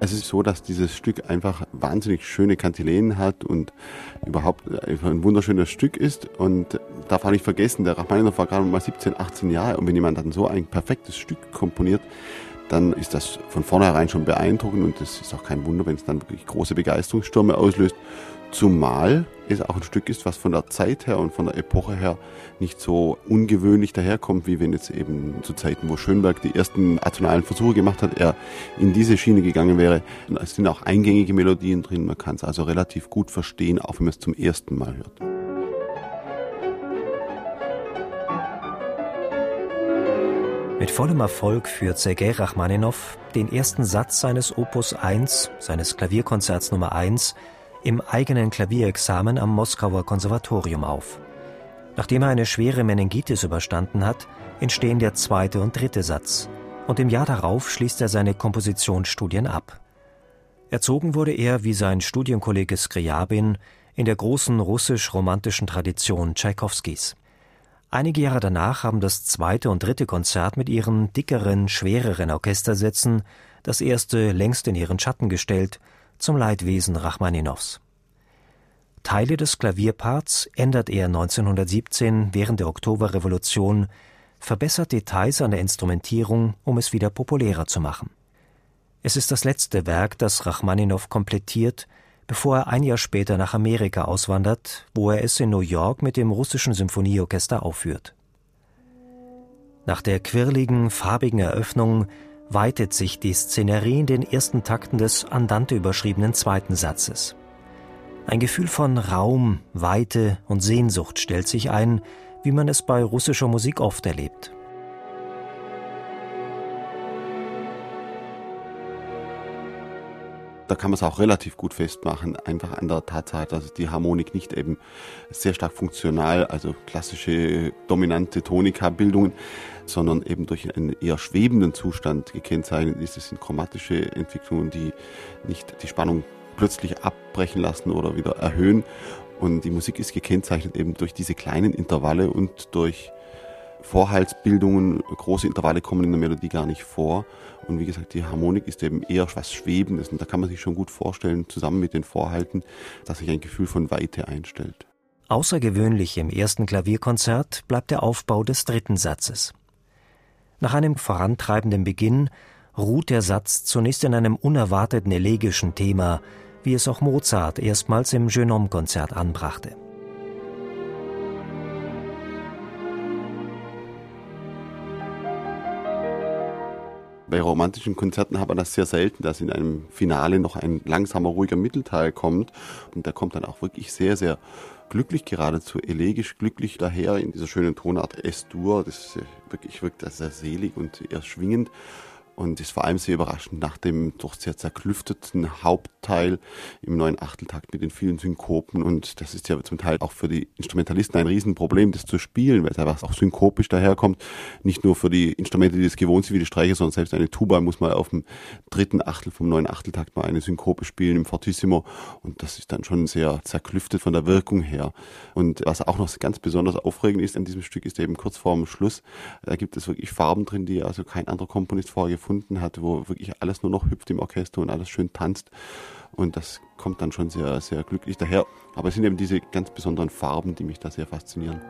Es ist so, dass dieses Stück einfach wahnsinnig schöne Kantilenen hat und überhaupt ein wunderschönes Stück ist. Und darf auch nicht vergessen, der Rachmaninoff war gerade mal 17, 18 Jahre. Und wenn jemand dann so ein perfektes Stück komponiert, dann ist das von vornherein schon beeindruckend und es ist auch kein Wunder, wenn es dann wirklich große Begeisterungsstürme auslöst. Zumal es auch ein Stück ist, was von der Zeit her und von der Epoche her nicht so ungewöhnlich daherkommt, wie wenn jetzt eben zu Zeiten, wo Schönberg die ersten atonalen Versuche gemacht hat, er in diese Schiene gegangen wäre. Es sind auch eingängige Melodien drin, man kann es also relativ gut verstehen, auch wenn man es zum ersten Mal hört. Mit vollem Erfolg führt Sergei Rachmaninow den ersten Satz seines Opus 1, seines Klavierkonzerts Nummer 1, im eigenen Klavierexamen am Moskauer Konservatorium auf. Nachdem er eine schwere Meningitis überstanden hat, entstehen der zweite und dritte Satz, und im Jahr darauf schließt er seine Kompositionsstudien ab. Erzogen wurde er, wie sein Studienkollege Skriabin, in der großen russisch-romantischen Tradition Tschaikowskis. Einige Jahre danach haben das zweite und dritte Konzert mit ihren dickeren, schwereren Orchestersätzen das erste längst in ihren Schatten gestellt, zum Leidwesen Rachmaninows. Teile des Klavierparts ändert er 1917 während der Oktoberrevolution, verbessert Details an der Instrumentierung, um es wieder populärer zu machen. Es ist das letzte Werk, das Rachmaninow komplettiert, bevor er ein Jahr später nach Amerika auswandert, wo er es in New York mit dem russischen Symphonieorchester aufführt. Nach der quirligen, farbigen Eröffnung weitet sich die Szenerie in den ersten Takten des Andante überschriebenen zweiten Satzes. Ein Gefühl von Raum, Weite und Sehnsucht stellt sich ein, wie man es bei russischer Musik oft erlebt. Da kann man es auch relativ gut festmachen, einfach an der Tatsache, dass die Harmonik nicht eben sehr stark funktional, also klassische dominante Tonika-Bildungen, sondern eben durch einen eher schwebenden Zustand gekennzeichnet ist. Es sind chromatische Entwicklungen, die nicht die Spannung plötzlich abbrechen lassen oder wieder erhöhen. Und die Musik ist gekennzeichnet eben durch diese kleinen Intervalle und durch Vorhaltsbildungen, große Intervalle kommen in der Melodie gar nicht vor. Und wie gesagt, die Harmonik ist eben eher was Schwebendes. Und da kann man sich schon gut vorstellen, zusammen mit den Vorhalten, dass sich ein Gefühl von Weite einstellt. Außergewöhnlich im ersten Klavierkonzert bleibt der Aufbau des dritten Satzes. Nach einem vorantreibenden Beginn ruht der Satz zunächst in einem unerwarteten elegischen Thema, wie es auch Mozart erstmals im Genome-Konzert anbrachte. Bei romantischen Konzerten hat man das sehr selten, dass in einem Finale noch ein langsamer, ruhiger Mittelteil kommt. Und der kommt dann auch wirklich sehr, sehr glücklich, geradezu elegisch glücklich daher in dieser schönen Tonart S-Dur. Das ist wirklich wirkt sehr selig und eher schwingend und ist vor allem sehr überraschend nach dem doch sehr zerklüfteten Hauptteil im neuen Achteltakt mit den vielen Synkopen und das ist ja zum Teil auch für die Instrumentalisten ein Riesenproblem, das zu spielen, weil es einfach auch synkopisch daherkommt. Nicht nur für die Instrumente, die es gewohnt sind wie die Streicher, sondern selbst eine Tuba muss mal auf dem dritten Achtel vom neuen Achteltakt mal eine Synkope spielen im Fortissimo und das ist dann schon sehr zerklüftet von der Wirkung her. Und was auch noch ganz besonders aufregend ist an diesem Stück, ist eben kurz vor dem Schluss, da gibt es wirklich Farben drin, die also kein anderer Komponist vorher gefunden gefunden hat, wo wirklich alles nur noch hüpft im Orchester und alles schön tanzt. Und das kommt dann schon sehr, sehr glücklich daher. Aber es sind eben diese ganz besonderen Farben, die mich da sehr faszinieren.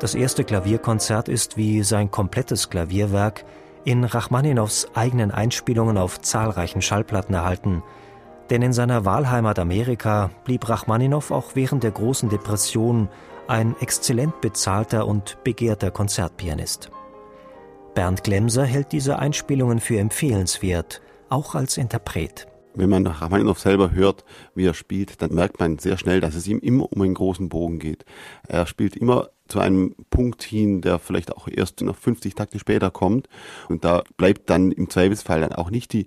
Das erste Klavierkonzert ist wie sein komplettes Klavierwerk in Rachmaninows eigenen Einspielungen auf zahlreichen Schallplatten erhalten. Denn in seiner Wahlheimat Amerika blieb Rachmaninow auch während der großen Depression ein exzellent bezahlter und begehrter Konzertpianist. Bernd Glemser hält diese Einspielungen für empfehlenswert, auch als Interpret. Wenn man Rachmaninow selber hört, wie er spielt, dann merkt man sehr schnell, dass es ihm immer um einen großen Bogen geht. Er spielt immer zu einem Punkt hin, der vielleicht auch erst noch 50 Takte später kommt. Und da bleibt dann im Zweifelsfall dann auch nicht die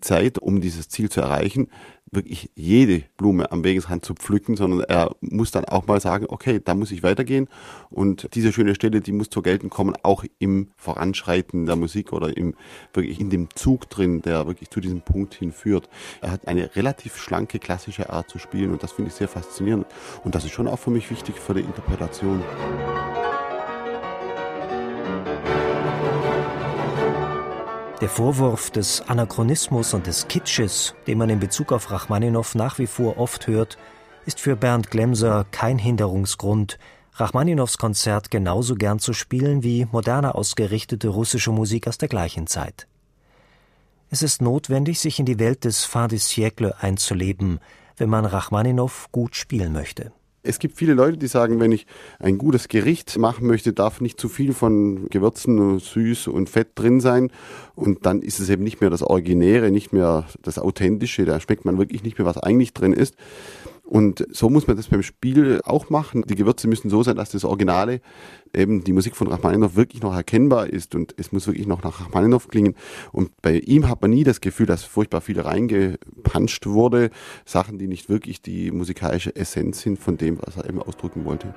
Zeit, um dieses Ziel zu erreichen, wirklich jede Blume am Wegesrand zu pflücken, sondern er muss dann auch mal sagen, okay, da muss ich weitergehen und diese schöne Stelle, die muss zur Geltung kommen, auch im Voranschreiten der Musik oder im, wirklich in dem Zug drin, der wirklich zu diesem Punkt hinführt. Er hat eine relativ schlanke, klassische Art zu spielen und das finde ich sehr faszinierend und das ist schon auch für mich wichtig für die Interpretation. Der Vorwurf des Anachronismus und des Kitsches, den man in Bezug auf Rachmaninow nach wie vor oft hört, ist für Bernd Glemser kein Hinderungsgrund, Rachmaninows Konzert genauso gern zu spielen wie moderner ausgerichtete russische Musik aus der gleichen Zeit. Es ist notwendig, sich in die Welt des Fin de siècle einzuleben, wenn man Rachmaninow gut spielen möchte. Es gibt viele Leute, die sagen, wenn ich ein gutes Gericht machen möchte, darf nicht zu viel von Gewürzen, süß und fett drin sein. Und dann ist es eben nicht mehr das Originäre, nicht mehr das Authentische. Da schmeckt man wirklich nicht mehr, was eigentlich drin ist. Und so muss man das beim Spiel auch machen. Die Gewürze müssen so sein, dass das Originale, eben die Musik von Rachmaninow wirklich noch erkennbar ist und es muss wirklich noch nach Rachmaninow klingen. Und bei ihm hat man nie das Gefühl, dass furchtbar viel reingepanscht wurde. Sachen, die nicht wirklich die musikalische Essenz sind von dem, was er eben ausdrücken wollte.